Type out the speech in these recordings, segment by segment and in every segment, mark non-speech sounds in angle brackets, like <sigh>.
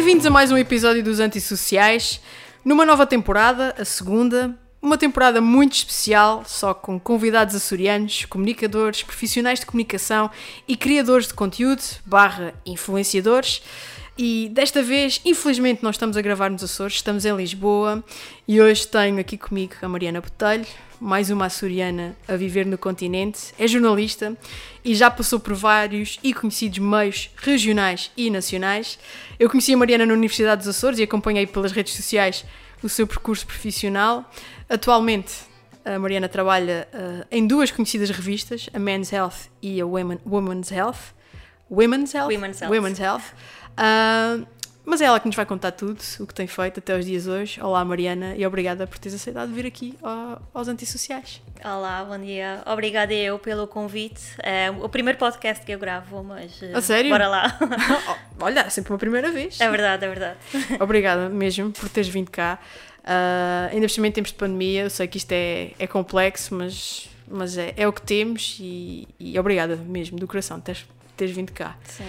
Bem-vindos a mais um episódio dos Antissociais, numa nova temporada, a segunda. Uma temporada muito especial, só com convidados açorianos, comunicadores, profissionais de comunicação e criadores de conteúdo, barra influenciadores. E desta vez, infelizmente, nós estamos a gravar nos Açores, estamos em Lisboa e hoje tenho aqui comigo a Mariana Botelho, mais uma açoriana a viver no continente, é jornalista e já passou por vários e conhecidos meios regionais e nacionais. Eu conheci a Mariana na Universidade dos Açores e acompanhei pelas redes sociais o seu percurso profissional. Atualmente, a Mariana trabalha uh, em duas conhecidas revistas, a Men's Health e a Women, Women's Health. Women's Health? Women's Health. Women's Health. Uh, mas é ela que nos vai contar tudo, o que tem feito até os dias hoje. Olá, Mariana, e obrigada por teres aceitado vir aqui ao, aos Antissociais. Olá, bom dia. Obrigada eu pelo convite. É o primeiro podcast que eu gravo, mas. A sério? Bora lá. <laughs> Olha, é sempre uma primeira vez. É verdade, é verdade. <laughs> Obrigada mesmo por teres vindo cá. Uh, ainda por cima em tempos de pandemia, eu sei que isto é, é complexo, mas, mas é, é o que temos e, e obrigada mesmo, do coração, teres, teres vindo cá. Sim.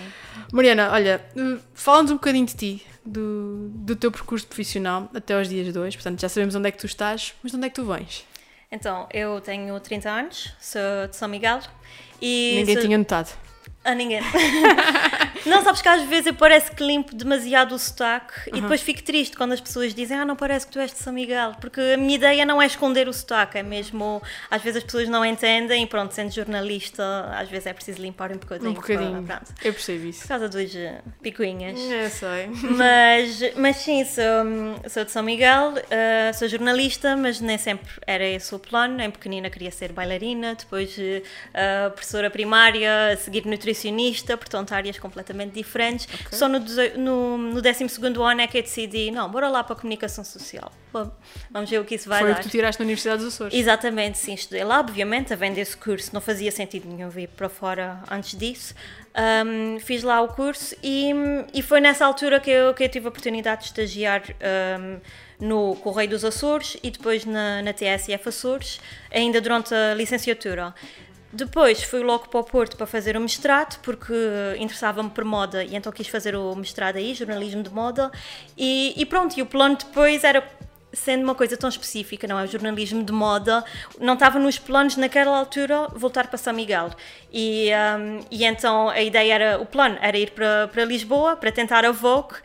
Mariana, olha, fala-nos um bocadinho de ti, do, do teu percurso profissional até aos dias de hoje. Portanto, já sabemos onde é que tu estás, mas de onde é que tu vens? Então, eu tenho 30 anos, sou de São Miguel e. Ninguém sou... tinha notado. A ninguém. <laughs> não, sabes que às vezes eu parece que limpo demasiado o sotaque Uhum. e depois fico triste quando as pessoas dizem ah, não parece que tu és de São Miguel, porque a minha ideia não é esconder o sotaque, é mesmo, às vezes as pessoas não entendem e pronto, sendo jornalista, às vezes é preciso limpar um bocadinho. Um bocadinho. para- pronto. Eu percebo isso. Por causa dos eh, picuinhas. É, sei. Mas, mas sim, sou, sou de São Miguel, eh, sou jornalista, mas nem sempre era esse o plano. Em pequenina queria ser bailarina, depois eh, professora primária, a seguir nutricionista, portanto áreas completamente diferentes. Só no, no, no 12 ano é que eu decidi, não, bora lá para a comunicação social. Bom, Vamos ver o que isso vai Foi o dar. que tu tiraste na Universidade dos Açores. Exatamente, sim, estudei lá, obviamente, a vender esse curso não fazia sentido nenhum vir para fora antes disso. Ahm, fiz lá o curso e, e foi nessa altura que eu, que eu tive a oportunidade de estagiar ahm, no Correio dos Açores e depois na, na TSF Açores, ainda durante a licenciatura. Depois fui logo para o Porto para fazer o mestrado, porque interessava-me por moda e então quis fazer o mestrado aí, jornalismo de moda. E, e pronto, e o plano depois era sendo uma coisa tão específica, não é? O jornalismo de moda, não estava nos planos naquela altura voltar para São Miguel. E, um, e então a ideia era, o plano era ir para, para Lisboa para tentar a Vogue.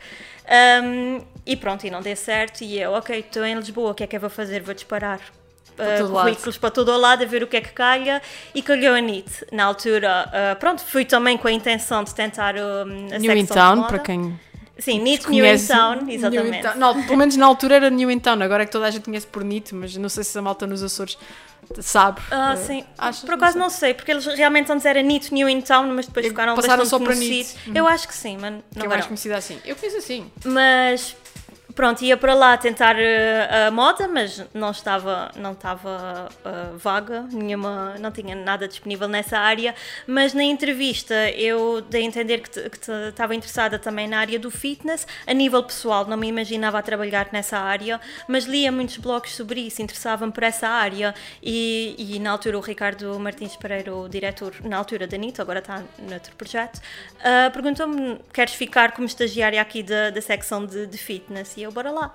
Um, e pronto, e não deu certo. E eu, ok, estou em Lisboa, o que é que eu vou fazer? Vou disparar. Uh, lado. currículos para todo o lado a ver o que é que calha e calhou a NIT. Na altura, uh, pronto, fui também com a intenção de tentar um, a New in Town, para quem Sim, NIT New in. Town, New in exatamente. Town. Não, pelo menos na altura era New in Town, agora é que toda a gente conhece por NIT, mas não sei se a malta nos Açores sabe. Ah, Eh, sim. achas? Por acaso sei. não sei, porque eles realmente antes era NIT New in Town, mas depois E ficaram passaram só para. NIT. Eu acho que sim, mas Que não é mais conhecida assim. Eu fiz assim. Mas pronto, ia para lá tentar eh, a moda, mas não estava, não estava eh, vaga, nenhuma, não tinha nada disponível nessa área. Mas na entrevista eu dei a entender que, estava interessada também na área do fitness, a nível pessoal, não me imaginava a trabalhar nessa área, mas lia muitos blogs sobre isso, interessava-me por essa área. E, e na altura o Ricardo Martins Pereira, o diretor, na altura da NIT, agora está noutro projeto, ah, perguntou-me: queres ficar como estagiária aqui da, da secção de, de fitness? E eu, bora lá.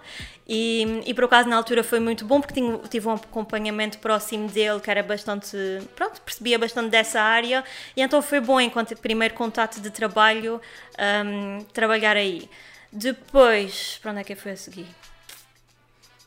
E, e por acaso na altura foi muito bom porque tinha- tive um acompanhamento próximo dele que era bastante, pronto, percebia bastante dessa área e então foi bom enquanto primeiro contato de trabalho ahm, trabalhar aí. Depois, para onde é que eu fui a seguir?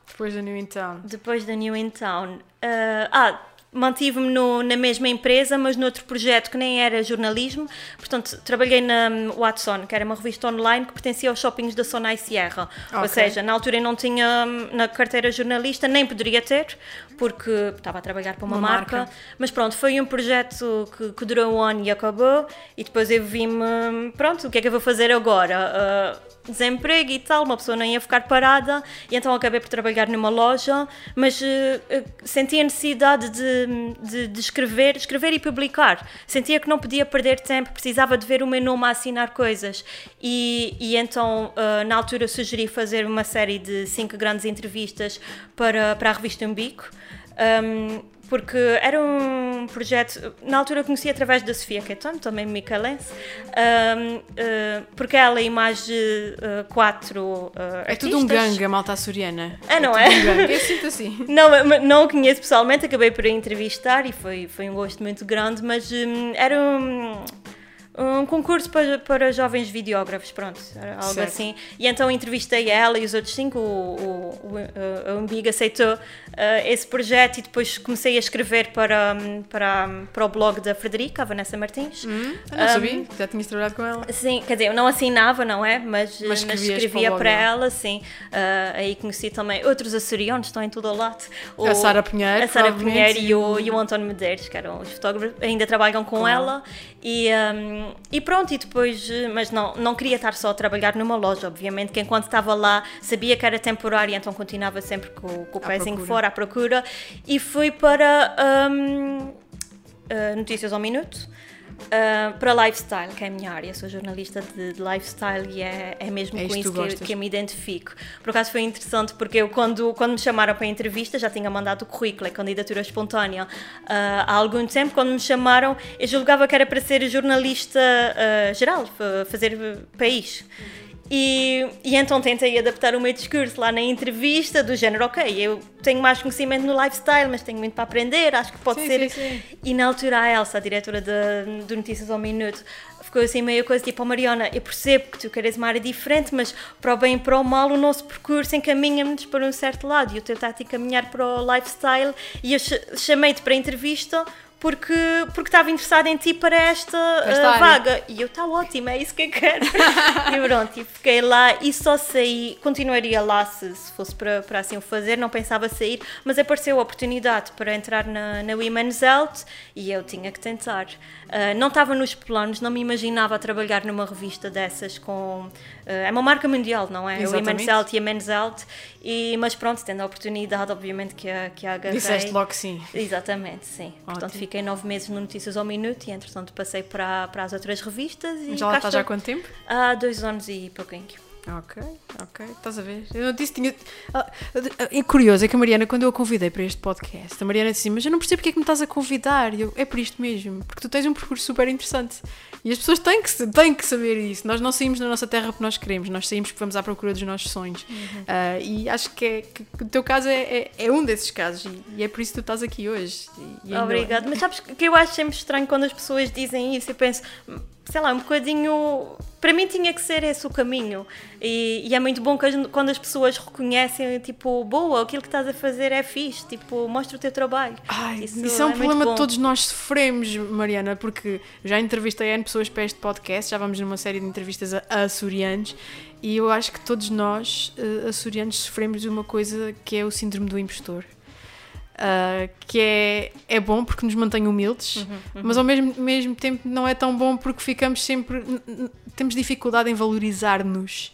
Depois da New in Town. Depois da New in Town. ah, ah, mantive-me na mesma empresa, mas noutro projeto que nem era jornalismo. Portanto, trabalhei na hum, Watson, que era uma revista online que pertencia aos shoppings da Sonai Sierra. Ou Ok. seja, na altura eu não tinha hum, na carteira jornalista, nem poderia ter, porque estava a trabalhar para uma, Uma marca. marca. Mas pronto, foi um projeto que, que durou um ano e acabou. E depois eu vi-me, hum, pronto, o que é que eu vou fazer agora? Ah, desemprego e tal, uma pessoa não ia ficar parada, e então acabei por trabalhar numa loja, mas eh, sentia a necessidade de, de, de escrever, escrever e publicar. Sentia que não podia perder tempo, precisava de ver o meu nome a assinar coisas. E, e então, eh, na altura, sugeri fazer uma série de cinco grandes entrevistas para, para a revista Umbico. Um, porque era um projeto, na altura eu conheci através da Sofia Keton, também micalense, um, uh, porque ela e mais de uh, quatro uh, É artistas... tudo um gangue, a malta açoriana. Ah, não tudo é? Um. Eu sinto assim. <laughs> Não, não o conheço pessoalmente, acabei por a entrevistar e foi, foi um gosto muito grande, mas hum, era um, um concurso para, para jovens videógrafos, pronto, algo Certo. assim. E então entrevistei ela e os outros cinco, o, o, o, a Umbig aceitou eh, esse projeto e depois comecei a escrever para, para, para o blog da Frederica, a Vanessa Martins. Hum, eu não sabia, já tinhas trabalhado com ela. Sim, quer dizer, eu não assinava, não é? Mas, Mas mas escrevia para o para, é? ela, sim. Ah, aí conheci também outros açorianos, estão em todo o lado. O- A Sara Pinheiro, A Sara Pinheiro e o, e o António Medeiros, que eram os fotógrafos, ainda trabalham com, Com ela. E, um, e pronto, e depois, eh, mas não, não queria estar só a trabalhar numa loja, obviamente, que enquanto estava lá sabia que era temporária, então continuava sempre com, com o À pezinho procura. fora à procura. E fui para um, uh, Notícias ao Minuto. Uh, para lifestyle, que é a minha área, sou jornalista de, de lifestyle e é, é mesmo É com isso que, que eu me identifico. Por acaso foi interessante porque eu, quando, quando me chamaram para a entrevista, já tinha mandado o currículo, a candidatura espontânea ah, há algum tempo. Quando me chamaram, eu julgava que era para ser jornalista ah, geral, fa- fazer país. E, e então tentei adaptar o meu discurso lá na entrevista, do género, ok, eu tenho mais conhecimento no lifestyle, mas tenho muito para aprender, acho que pode Sim, ser. sim, sim. E na altura a Elsa, a diretora de, do Notícias ao Minuto, ficou assim meio coisa tipo, oh, Mariana, eu percebo que tu queres uma área diferente, mas para o bem e para o mal o nosso percurso encaminha-nos para um certo lado e está a te encaminhar para o lifestyle e eu ch- chamei-te para a entrevista porque, porque estava interessada em ti para esta, uh, vaga. E eu, está ótimo, é isso que eu quero. <laughs> e pronto, e fiquei lá e só saí, continuaria lá se, se fosse para, para assim o fazer, não pensava sair, mas apareceu a oportunidade para entrar na, na Women's Health e eu tinha que tentar. Uh, não estava nos planos, não me imaginava trabalhar numa revista dessas com... uh, é uma marca mundial, não é? Exatamente. Women's Health e a Men's Health. E, mas pronto, tendo a oportunidade, obviamente que a, que a agarrei. Disseste logo sim. Exatamente, sim. Portanto, Ótimo. fiquei nove meses no Notícias ao Minuto e, entretanto, passei para, para as outras revistas. E Já lá estás há quanto tempo? Há dois anos e pouquinho. Ok, ok, estás a ver? Eu não disse, tinha. Ah, É curioso, é que a Mariana, quando eu a convidei para este podcast, a Mariana disse assim: Mas eu não percebo porque é que me estás a convidar. E eu, é por isto mesmo, porque tu tens um percurso super interessante. E as pessoas têm que, têm que saber isso. Nós não saímos da nossa terra porque nós queremos, nós saímos porque vamos à procura dos nossos sonhos. Ah, e acho que, é, que o teu caso é, é, é um desses casos, e, e é por isso que tu estás aqui hoje. E- e. Obrigada. Mas sabes que eu acho sempre estranho quando as pessoas dizem isso. Eu penso, sei lá, um bocadinho. Para mim tinha que ser esse o caminho. E, e é muito bom que quando as pessoas reconhecem, tipo, boa, aquilo que estás a fazer é fixe, tipo, mostra o teu trabalho. Ai, isso, Isso é um é problema que todos nós sofremos, Mariana, porque já entrevistei N pessoas para este podcast, já vamos numa série de entrevistas a, a açorianos, e eu acho que todos nós, eh, açorianos, sofremos de uma coisa que é o síndrome do impostor. Ah, que é, é bom porque nos mantém humildes, Uhum, mas ao mesmo, mesmo tempo não é tão bom porque ficamos sempre. temos dificuldade em valorizar-nos.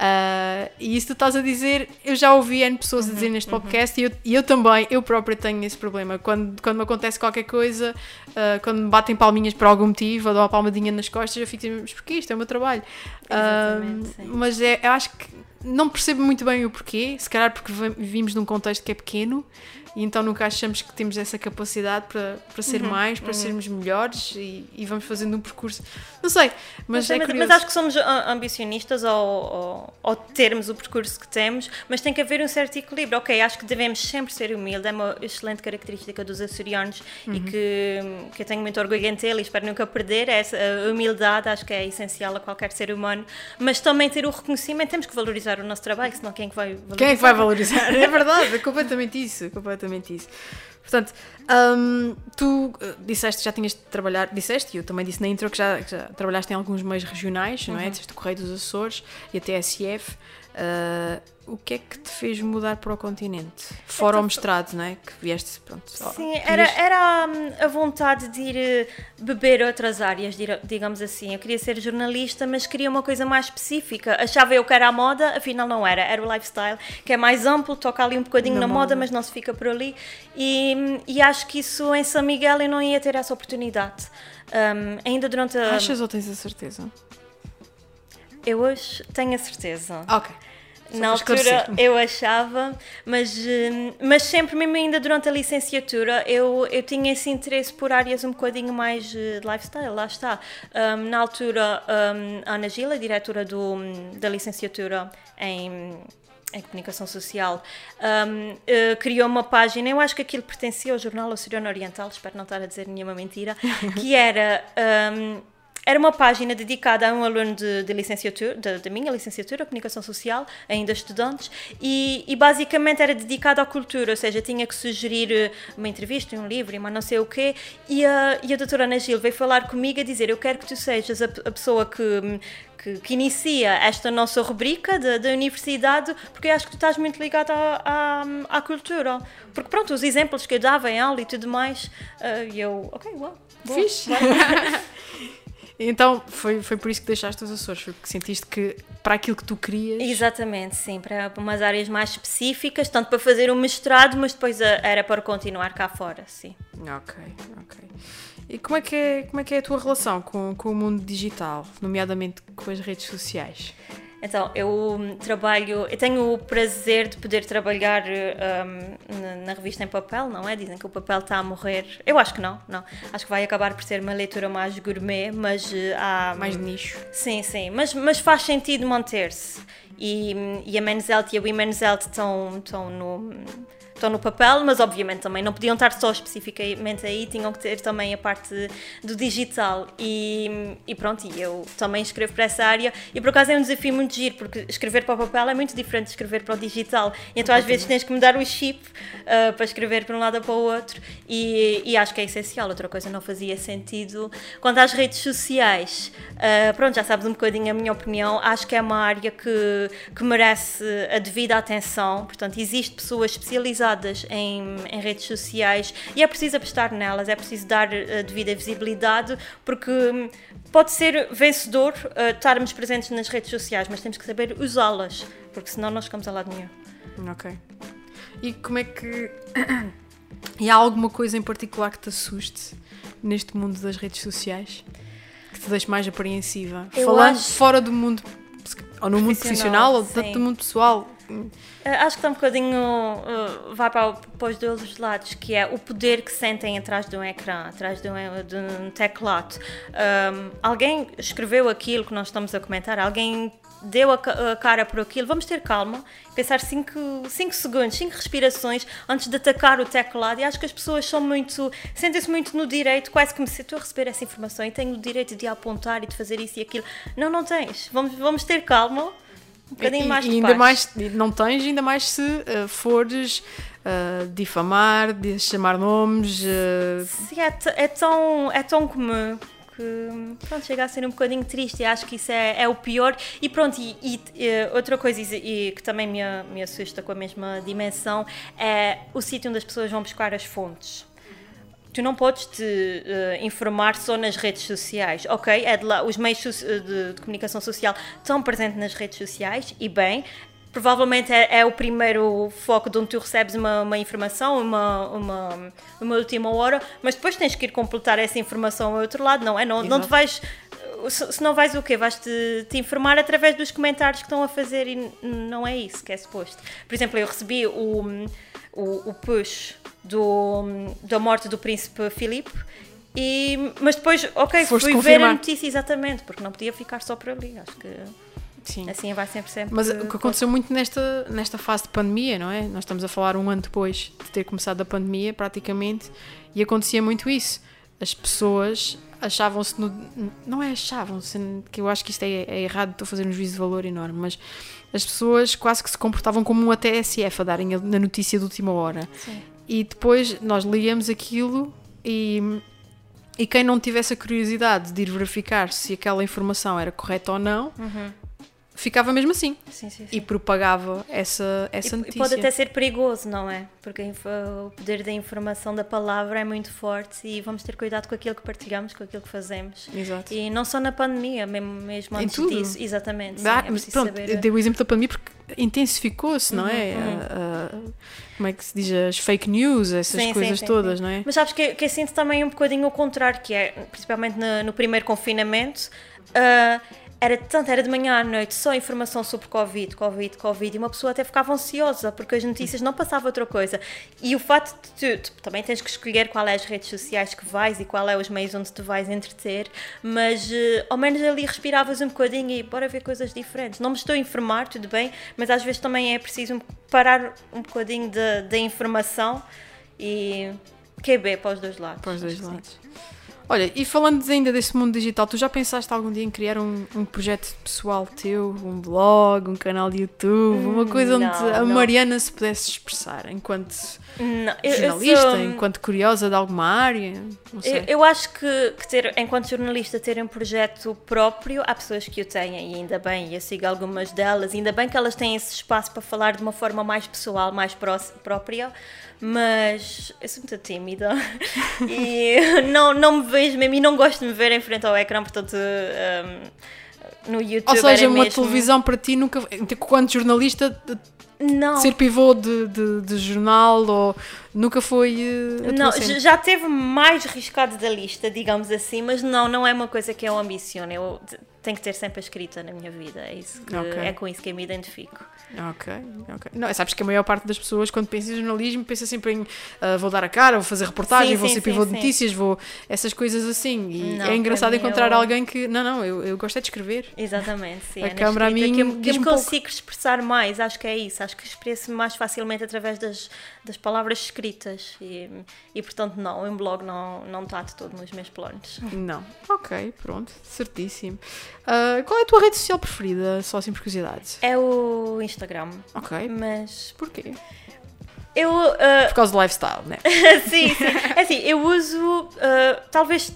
Ah, e isso tu estás a dizer, eu já ouvi N pessoas Uhum, a dizer neste podcast e, eu, e eu também, eu própria tenho esse problema. Quando, quando me acontece qualquer coisa, ah, quando me batem palminhas por algum motivo, ou dão uma palmadinha nas costas, eu fico assim, mas porquê? Isto é o meu trabalho. Mas é, eu acho que não percebo muito bem o porquê, se calhar porque vi- vivimos num contexto que é pequeno e então nunca achamos que temos essa capacidade para, para ser Uhum, mais, para sermos melhores e, e vamos fazendo um percurso. Não sei, mas, é mas, curioso. mas acho que somos ah, ambicionistas ao, ao, ao termos o percurso que temos, mas tem que haver um certo equilíbrio. Ok, acho que devemos sempre ser humildes, é uma excelente característica dos açorianos Uhum. e que, que eu tenho muito orgulho em ter e espero nunca perder. Essa a humildade acho que é essencial a qualquer ser humano, mas também ter o reconhecimento, temos que valorizar o nosso trabalho, senão quem é que vai valorizar? Quem é que vai valorizar? <laughs> É verdade, é completamente isso, é completamente isso. Portanto, hum, tu uh, disseste que já tinhas de trabalhar, disseste, e eu também disse na intro que já, que já trabalhaste em alguns meios regionais, não é? Disseste o Correio dos Açores e a TSF. Uh, o que é que te fez mudar para o continente? Fora o mestrado, não é? Que vieste, pronto. Sim, querias- era, era hum, a vontade de ir eh, beber outras áreas, digamos assim. Eu queria ser jornalista, mas queria uma coisa mais específica. Achava eu que era a moda, afinal não era. Era o lifestyle, que é mais amplo, toca ali um bocadinho Na na, moda, moda. mas não se fica por ali. E, hum, e acho que isso em São Miguel eu não ia ter essa oportunidade. Hum, ainda durante a. Achas ou tens a certeza? Eu hoje tenho a certeza. Ok. Só Na altura eu achava, mas, hum, mas sempre, mesmo ainda durante a licenciatura, eu, eu tinha esse interesse por áreas um bocadinho mais eh, de lifestyle, lá está. Hum, na altura, a Ana Gila, diretora do, da licenciatura em, em comunicação social, hum, eh, criou uma página, eu acho que aquilo pertencia ao jornal Oceano Oriental, espero não estar a dizer nenhuma mentira, <laughs> que era. hum, era uma página dedicada a um aluno de, de licenciatura, da- minha licenciatura, Comunicação Social, ainda estudantes, e, e basicamente era dedicada à cultura, ou seja, tinha que sugerir eh, uma entrevista, um livro, uma não sei o quê, e a, e a doutora Ana Gil veio falar comigo a dizer, eu quero que tu sejas a, a pessoa que, que, que inicia esta nossa rubrica da da universidade, porque acho que tu estás muito ligada à, à, à cultura. Porque pronto, os exemplos que eu dava em aula e tudo mais, e eu, ok, uau, boa, Fixe. <laughs> Então, foi, foi por isso que deixaste os Açores, foi porque sentiste que para aquilo que tu querias. Exatamente, sim, para umas áreas mais específicas, tanto para fazer um mestrado, mas depois eh, era para continuar cá fora, sim. Ok, ok. E como é que é, como é, que é a tua relação com, com o mundo digital, nomeadamente com as redes sociais? Então, eu hum, trabalho, eu tenho o prazer de poder trabalhar hum, na, revista em papel, não é? Dizem que o papel está a morrer. Eu acho que não, não. Acho que vai acabar por ser uma leitura mais gourmet, mas eh, há. Mais de nicho. Sim, sim, mas, mas faz sentido manter-se. E, e a Men's Health e a Women's Health estão, estão, no, estão no papel, mas obviamente também não podiam estar só especificamente aí, tinham que ter também a parte do digital. E, e pronto, e eu também escrevo para essa área. E por acaso é um desafio muito giro, porque escrever para o papel é muito diferente de escrever para o digital. Então às vezes tens que mudar o chip ah, para escrever para um lado ou para o outro. E, e acho que é essencial. Outra coisa não fazia sentido. Quanto às redes sociais, ah, pronto, já sabes um bocadinho a minha opinião. Acho que é uma área que, que merece a devida atenção. Portanto, existem pessoas especializadas em, em redes sociais e é preciso apostar nelas, é preciso dar a devida visibilidade, porque hum, pode ser vencedor ah, estarmos presentes nas redes sociais, mas temos que saber usá-las, porque senão não chegamos a lado nenhum. Ok. E como é que. <coughs> e há alguma coisa em particular que te assuste neste mundo das redes sociais? Que te deixe mais apreensiva? Eu Falando acho- fora do mundo. Ou no mundo Profissional, ou tanto do mundo pessoal. Uh, Acho que está um bocadinho. uh, vai para, o- para os dois lados, que é o poder que sentem atrás de um ecrã, atrás de um, de um teclado. Um, alguém escreveu aquilo que nós estamos a comentar, alguém deu a, a cara por aquilo. Vamos ter calma, pensar 5 segundos, 5 respirações antes de atacar o teclado. E acho que as pessoas são muito. sentem-se muito no direito, quase como se estou a receber essa informação e tenho o direito de apontar e de fazer isso e aquilo. Não, não tens. Vamos, vamos ter calma. Um bocadinho e, mais e de ainda paz. mais, não tens, ainda mais se uh, fores uh, difamar, de chamar nomes. uh, Sim, é, é tão, é tão comum que pronto, chega a ser um bocadinho triste e acho que isso é, é o pior. E pronto, e, e, eh, outra coisa e, e que também me, me assusta com a mesma dimensão é o sítio onde as pessoas vão buscar as fontes. Tu não podes te eh, informar só nas redes sociais, ok? É lá, os meios de, de comunicação social estão presentes nas redes sociais e bem, provavelmente é, é o primeiro foco de onde tu recebes uma, uma informação, uma, uma, uma última hora, mas depois tens que ir completar essa informação ao outro lado, não é? Não, não te vais. Se se não vais o quê? Vais-te te informar através dos comentários que estão a fazer e não é isso que é suposto. Por exemplo, eu recebi o, o, o push do, da morte do príncipe Filipe. E, mas depois, ok, Foste fui ver confirmar. a notícia exatamente, porque não podia ficar só por ali. Acho que sim. assim vai sempre sempre. Mas o que aconteceu muito nesta, nesta fase de pandemia, não é? Nós estamos a falar um ano depois de ter começado a pandemia, praticamente, e acontecia muito isso. As pessoas achavam-se no. Não é achavam-se, que eu acho que isto é, é errado, estou a fazer um juízo de valor enorme, mas as pessoas quase que se comportavam como um ATSF a darem a, na notícia de última hora. Sim. E depois nós líamos aquilo e. E quem não tivesse a curiosidade de ir verificar se aquela informação era correta ou não, Uhum. Ficava mesmo assim Sim, sim, sim. e propagava essa, essa E- e notícia. pode até ser perigoso, não é? Porque o poder da informação da palavra é muito forte e vamos ter cuidado com aquilo que partilhamos, com aquilo que fazemos. Exato. E não só na pandemia, mesmo, mesmo antes tudo. disso. Exatamente. Sim, é mas pronto, saber- dei o exemplo da pandemia porque intensificou-se, não é? uhum. A- a- como é que se diz? As fake news, essas Sim, coisas sim, todas, sim. não é? Mas sabes que, que eu sinto também um bocadinho o contrário, que é, principalmente no, no primeiro confinamento, ah, era tanto, era de manhã à noite, só informação sobre Covid, Covid, Covid, e uma pessoa até ficava ansiosa, porque as notícias não passavam outra coisa. E o fato de tu, tu também tens que escolher qual é as redes sociais que vais e qual é os meios onde tu vais entreter, mas uh, ao menos ali respiravas um bocadinho e bora ver coisas diferentes. Não me estou a informar, tudo bem, mas às vezes também é preciso parar um bocadinho da informação e QB para os dois lados. Para os dois lados. Olha, e falando ainda desse mundo digital, tu já pensaste algum dia em criar um, um projeto pessoal teu, um blog, um canal de YouTube, uma coisa onde não, a Mariana se pudesse expressar enquanto não, jornalista, eu sou... enquanto curiosa de alguma área? Eu, eu, acho que, que, ter, enquanto jornalista, ter um projeto próprio, há pessoas que o têm e ainda bem, eu sigo algumas delas, ainda bem que elas têm esse espaço para falar de uma forma mais pessoal, mais pró própria mas eu sou muito tímida <laughs> e não, não me vejo mesmo e não gosto de me ver em frente ao ecrã, portanto. Um, no YouTube. Ou seja, uma mesmo... televisão para ti nunca. Quando jornalista. Não. Ser pivô de, de, de jornal ou nunca foi. Uh, não, já teve mais riscado da lista, digamos assim, mas não, não é uma coisa que eu ambiciono. Eu tenho que ter sempre a escrita na minha vida. É, isso que, okay. é com isso que eu me identifico. Ok, ok. Não, sabes que a maior parte das pessoas, quando pensa em jornalismo, pensa sempre em uh, vou dar a cara, vou fazer reportagem, sim, vou sim, ser pivô de notícias, vou. essas coisas assim. E não, é engraçado encontrar eu... alguém que. Não, não, eu, eu gosto é de escrever. Exatamente, sim. A é câmera a mim. Que eu, que eu me consigo pouco. expressar mais, acho que é isso. Acho que expresso-me mais facilmente através das, das palavras escritas. E, e portanto, não, um blog não, não está de todo nos meus planos. Não. Ok, pronto, certíssimo. Uh, qual é a tua rede social preferida, só assim por curiosidade? É o Instagram. Ok. Mas. Porquê? Eu. Uh... Por causa do lifestyle, né? <laughs> sim, sim. É assim, eu uso. Uh, talvez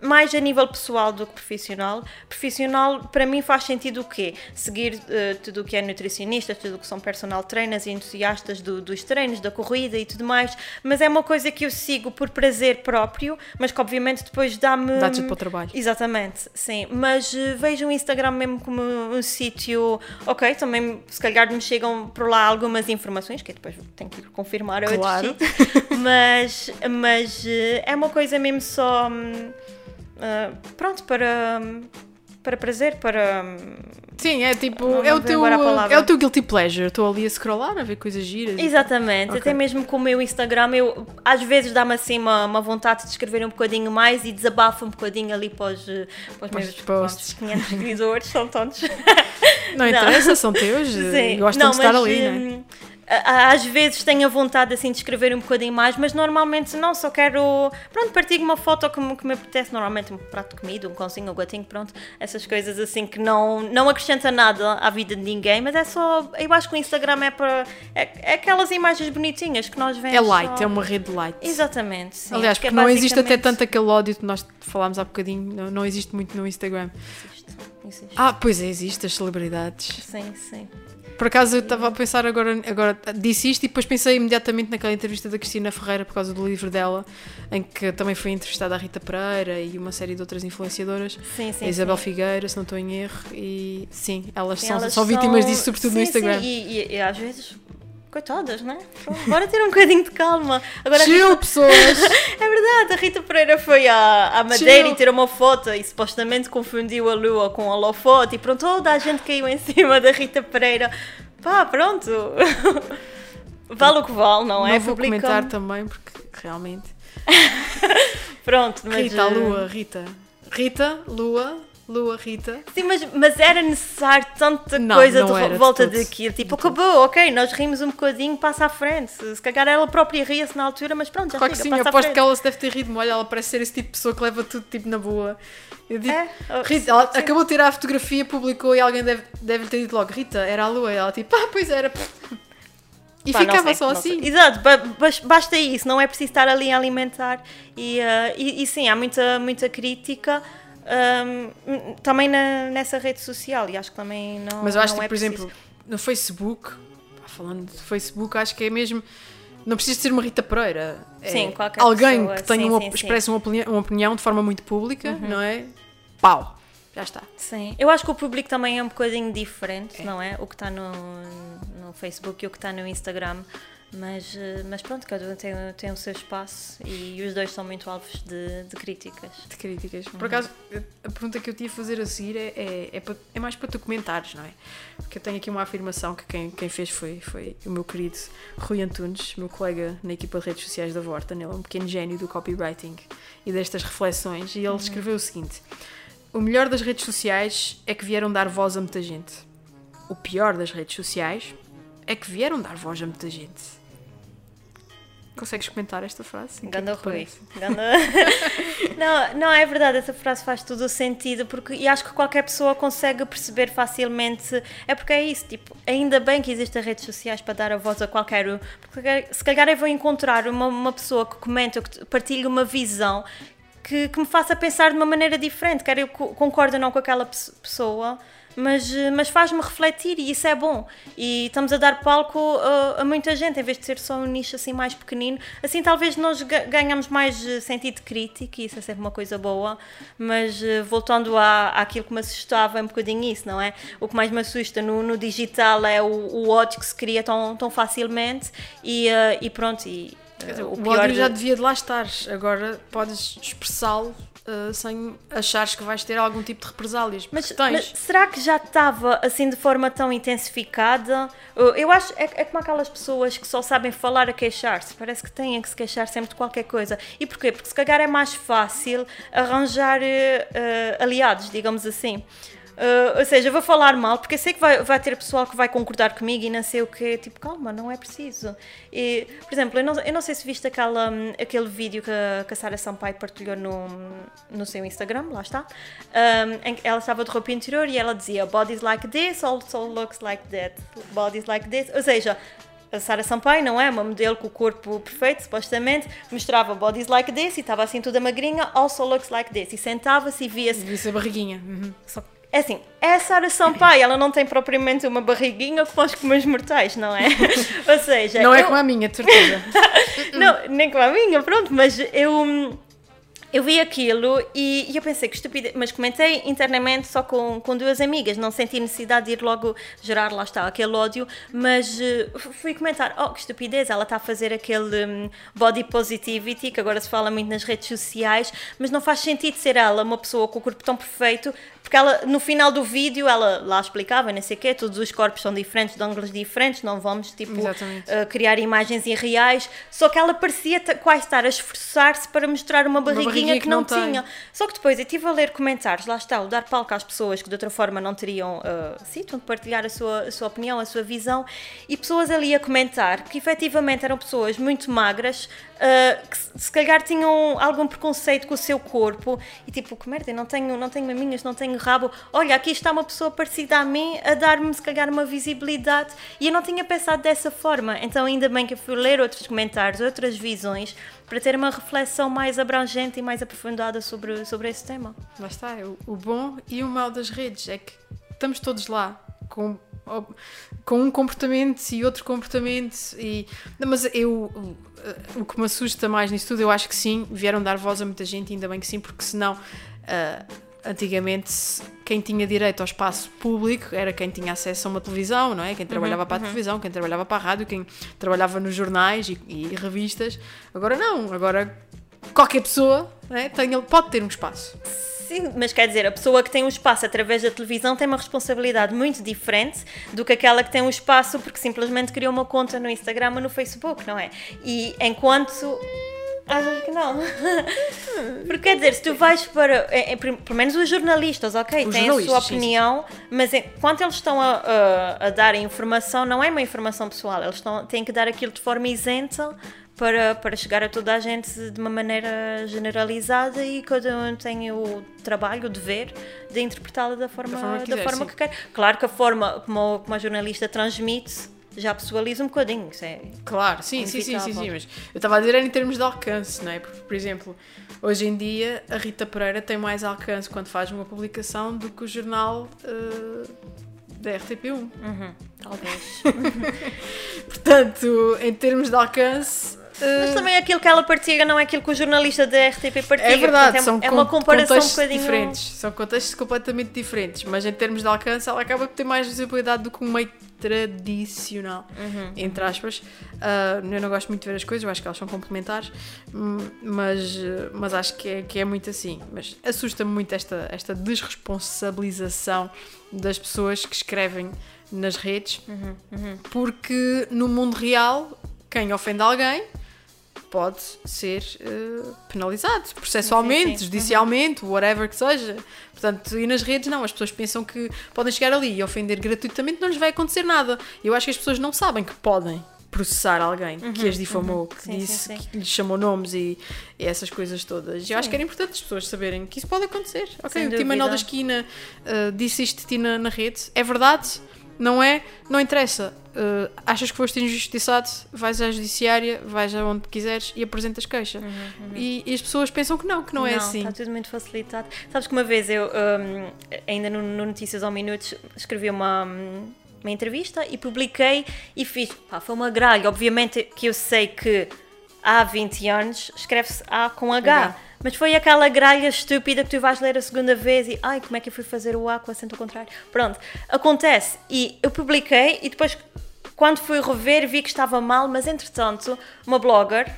mais a nível pessoal do que profissional. Profissional, para mim, faz sentido o quê? Seguir uh, tudo o que é nutricionista, tudo o que são personal trainers e entusiastas do, dos treinos, da corrida e tudo mais, mas é uma coisa que eu sigo por prazer próprio, mas que obviamente depois dá-me. Dá-te para o trabalho. Exatamente, sim. Mas uh, vejo o Instagram mesmo como um sítio. Ok, também se calhar me chegam por lá algumas informações, que depois tenho que confirmar claro. outros <laughs> mas, mas uh, é uma coisa mesmo só. Um, uh, pronto, para, para prazer, para. Sim, é tipo, é o, teu, é o teu guilty pleasure. Estou ali a scrollar, a ver coisas giras. Exatamente, okay. até mesmo com o meu Instagram, eu às vezes dá-me assim uma, uma vontade de escrever um bocadinho mais e desabafo um bocadinho ali para os, para os meus posts. 500 seguidores, são tantos. Não interessa, são teus, Sim. gostam não, de estar mas, ali, não é? Hum, às vezes tenho a vontade assim de escrever um bocadinho mais, mas normalmente não, só quero, pronto, partilho uma foto que me, que me apetece, normalmente um prato de comida, um cãozinho, um gatinho, pronto, essas coisas assim que não, não acrescenta nada à vida de ninguém, mas é só, eu acho que o Instagram é para, é, é aquelas imagens bonitinhas que nós vemos. É light, só... é uma rede light. Exatamente. Sim, Aliás, porque é não existe até tanto aquele ódio que nós falámos há bocadinho, não, não existe muito no Instagram. Existe, existe. Ah, pois é, existe, as celebridades. Sim, sim. Por acaso eu estava a pensar agora, agora, disse isto e depois pensei imediatamente naquela entrevista da Cristina Ferreira por causa do livro dela, em que também foi entrevistada a Rita Pereira e uma série de outras influenciadoras. Sim, sim, a Isabel sim. Figueira, se não estou em erro, e sim, elas, sim, são, elas são, vítimas disso, sobretudo no Instagram. Sim, e, e, e às vezes coitadas, não é? Bora ter um bocadinho de calma. Agora, Chill, Rita... pessoas! <laughs> é verdade, a Rita Pereira foi à, à Madeira Chill. e tirou uma foto e supostamente confundiu a lua com a holofote e pronto, toda a gente caiu em <laughs> cima da Rita Pereira. Pá, pronto. <laughs> vale o que vale, não é? Não vou comentar também porque realmente. pronto, mas. Rita, a Lua, Rita. Rita, Lua, Lua, Rita. Sim, mas, mas era necessário tanta não, coisa não de volta de daquilo. Tipo, acabou, ok, nós rimos um bocadinho, passa à frente. Se calhar ela própria ria-se na altura, mas pronto, já claro chega, que sim, eu aposto que ela se deve ter rido, olha, ela parece ser esse tipo de pessoa que leva tudo tipo na boa. Eu digo, é, oh, Rita, ela sim. acabou de tirar a fotografia, publicou e alguém deve, deve ter dito logo, Rita, era a lua. E ela tipo, ah, pois era. <laughs> E Pá, ficava sei, só assim. Sei. Exato, basta isso, não é preciso estar ali a alimentar. E, uh, e, e, sim, há muita, muita crítica um, também na, nessa rede social e acho que também não. Mas eu acho que, é por preciso. exemplo, no Facebook, falando de Facebook, acho que é mesmo. Não precisa ser uma Rita Pereira. É sim, qualquer Alguém pessoa. que tenha sim, uma, sim, expressa uma opinião, uma opinião, de forma muito pública, uhum. não é? Pau! Já está. Sim. Eu acho que o público também é um bocadinho diferente, é. não é? O que está no, no Facebook e o que está no Instagram. Mas, eh, mas pronto, cada um tem, tem o seu espaço e os dois são muito alvos de, de críticas. De críticas. Por acaso, a pergunta que eu tinha a fazer a seguir é, é, é, é mais para tu comentares, não é? Porque eu tenho aqui uma afirmação que quem, quem fez foi, foi o meu querido Rui Antunes, meu colega na equipa de redes sociais da Vorta. Ele é um pequeno gênio do copywriting e destas reflexões. E ele escreveu o seguinte: O melhor das redes sociais é que vieram dar voz a muita gente. O pior das redes sociais é que vieram dar voz a muita gente. Consegues comentar esta frase? Ganda Rui. Ganda... <laughs> não, não, é verdade, essa frase faz todo o sentido, porque e acho que qualquer pessoa consegue perceber facilmente. É porque é isso, tipo, ainda bem que existem redes sociais para dar a voz a qualquer um. Porque se calhar eu vou encontrar uma, uma pessoa que comenta, que partilha uma visão que, que me faça pensar de uma maneira diferente, quer eu concordo ou não com aquela pessoa mas, eh, mas faz-me refletir e isso é bom. E estamos a dar palco a, a, muita gente, em vez de ser só um nicho assim mais pequenino. Assim talvez nós ganhamos mais eh, sentido crítico e isso é sempre uma coisa boa, mas eh, voltando à, àquilo que me assustava é um bocadinho isso, não é? O que mais me assusta no, no digital é o, o ódio que se cria tão, tão facilmente e, uh, e pronto, e, uh, o, o ódio já devia de lá estar, agora podes expressá-lo uh, sem achares que vais ter algum tipo de represálias. Mas, mas, será que já estava assim de forma tão intensificada? Eu acho é, é como aquelas pessoas que só sabem falar a queixar-se. Parece que têm que se queixar sempre de qualquer coisa. E porquê? Porque se calhar é mais fácil arranjar uh, aliados, digamos assim. Uh, ou seja, vou falar mal, porque sei que vai, vai ter pessoal que vai concordar comigo e não sei o que, tipo, calma, não é preciso. E, por exemplo, eu não, eu não sei se viste aquela, aquele vídeo que, que a Sara Sampaio partilhou no, no seu Instagram, lá está. Um, em que ela estava de roupa interior e ela dizia bodies like this also looks like that. Bodies like this. Ou seja, a Sara Sampaio não é uma modelo com o corpo perfeito, supostamente, mostrava bodies like this e estava assim toda magrinha, also looks like this. E sentava-se e via-se. Via-se a barriguinha. Uhum. Só é assim, é a Sara Sampaio, ela não tem propriamente uma barriguinha como os comuns mortais, não é? <laughs> Ou seja... Não é eu... é como a minha, de certeza. <laughs> não, nem como a minha, pronto, mas eu eu vi aquilo e, e, eu pensei que estupidez, mas comentei internamente só com, com duas amigas, não senti necessidade de ir logo gerar, lá está, aquele ódio, mas uh, fui comentar, oh que estupidez, ela está a fazer aquele um, body positivity, que agora se fala muito nas redes sociais, mas não faz sentido ser ela uma pessoa com o corpo tão perfeito porque ela, no final do vídeo, ela lá explicava, não sei o quê, todos os corpos são diferentes, de ângulos diferentes, não vamos, tipo, uh, criar imagens irreais. Só que ela parecia quase estar a esforçar-se para mostrar uma barriguinha, barriguinha que, que, não, não tinha. Só que depois eu estive a ler comentários, lá está, o dar palco às pessoas que de outra forma não teriam, uh, sim, de partilhar a sua, a sua opinião, a sua visão, e pessoas ali a comentar que efetivamente eram pessoas muito magras, uh, que se calhar tinham algum preconceito com o seu corpo e tipo, que merda, não tenho, não tenho maminhas, não tenho rabo. Olha, aqui está uma pessoa parecida a mim a dar-me se calhar uma visibilidade e eu não tinha pensado dessa forma. Então, ainda bem que eu fui ler outros comentários, outras visões para ter uma reflexão mais abrangente e mais aprofundada sobre, sobre esse tema. Lá está, é o, bom e o mal das redes é que estamos todos lá com com um comportamento e outro comportamento e não, mas eu o que me assusta mais nisso tudo eu acho que sim vieram dar voz a muita gente ainda bem que sim porque senão uh, antigamente quem tinha direito ao espaço público era quem tinha acesso a uma televisão não é quem trabalhava uhum, para a uhum. televisão quem trabalhava para a rádio quem trabalhava nos jornais e, e revistas agora não agora qualquer pessoa é, tem, pode ter um espaço Sim, mas quer dizer, a pessoa que tem um espaço através da televisão tem uma responsabilidade muito diferente do que aquela que tem um espaço porque simplesmente criou uma conta no Instagram ou no Facebook, não é? E enquanto. Achas que não? <laughs> Porque quer dizer, se tu vais para. É, é, pelo menos os jornalistas, ok, os têm a sua opinião, sim, sim. mas enquanto eles estão a, a, a, dar a informação, não é uma informação pessoal, eles estão, têm que dar aquilo de forma isenta para, para chegar a toda a gente de uma maneira generalizada e cada um tem o trabalho, o dever de interpretá-la da forma, da forma, que, da quiser, forma que, quer. Claro que a forma como, como a jornalista transmite já pessoaliza um bocadinho, isso é Claro, sim, sim, sim, sim, sim, mas eu estava a dizer em termos de alcance, não é? Porque, por exemplo, hoje em dia a Rita Pereira tem mais alcance quando faz uma publicação do que o jornal uh, da RTP1. Uhum, talvez. <laughs> Portanto, em termos de alcance, mas também aquilo que ela partilha não é aquilo que o jornalista da RTP partilha. É verdade, são é uma comparação um bocadinho... diferentes. São contextos completamente diferentes, mas em termos de alcance ela acaba por ter mais visibilidade do que um meio tradicional, entre aspas. Uh, eu não gosto muito de ver as coisas, eu acho que elas são complementares, hum, mas, mas acho que é, que é muito assim. Mas assusta-me muito esta, esta desresponsabilização das pessoas que escrevem nas redes, porque no mundo real, quem ofende alguém pode ser uh, penalizado processualmente, Sim, sim, sim. judicialmente, whatever que seja. Portanto, e nas redes não, as pessoas pensam que podem chegar ali e ofender gratuitamente, não lhes vai acontecer nada. Eu acho que as pessoas não sabem que podem processar alguém que as difamou, que Sim, sim, disse, sim. que lhes chamou nomes e, e essas coisas todas. Eu acho que era importante as pessoas saberem que isso pode acontecer. Ok, Sem o Tim Manuel dúvida. da Esquina uh, disse isto de ti na, na rede. É verdade? Não é? Não interessa. Uh, achas que foste injustiçado? Vais à judiciária, vais aonde quiseres e apresentas queixa. E, e as pessoas pensam que não, que não, é assim. Está tudo muito facilitado. Sabes que uma vez eu, hum, ainda no, no Notícias ao Minutos, escrevi uma, hum, uma entrevista e publiquei e fiz. Pá, foi uma gralha. Obviamente que eu sei que há 20 anos escreve-se A com H. H. Mas foi aquela gralha estúpida que tu vais ler a segunda vez e ai, como é que eu fui fazer o A com acento ao contrário? Pronto, acontece. E eu publiquei e depois, quando fui rever, vi que estava mal, mas entretanto, uma blogger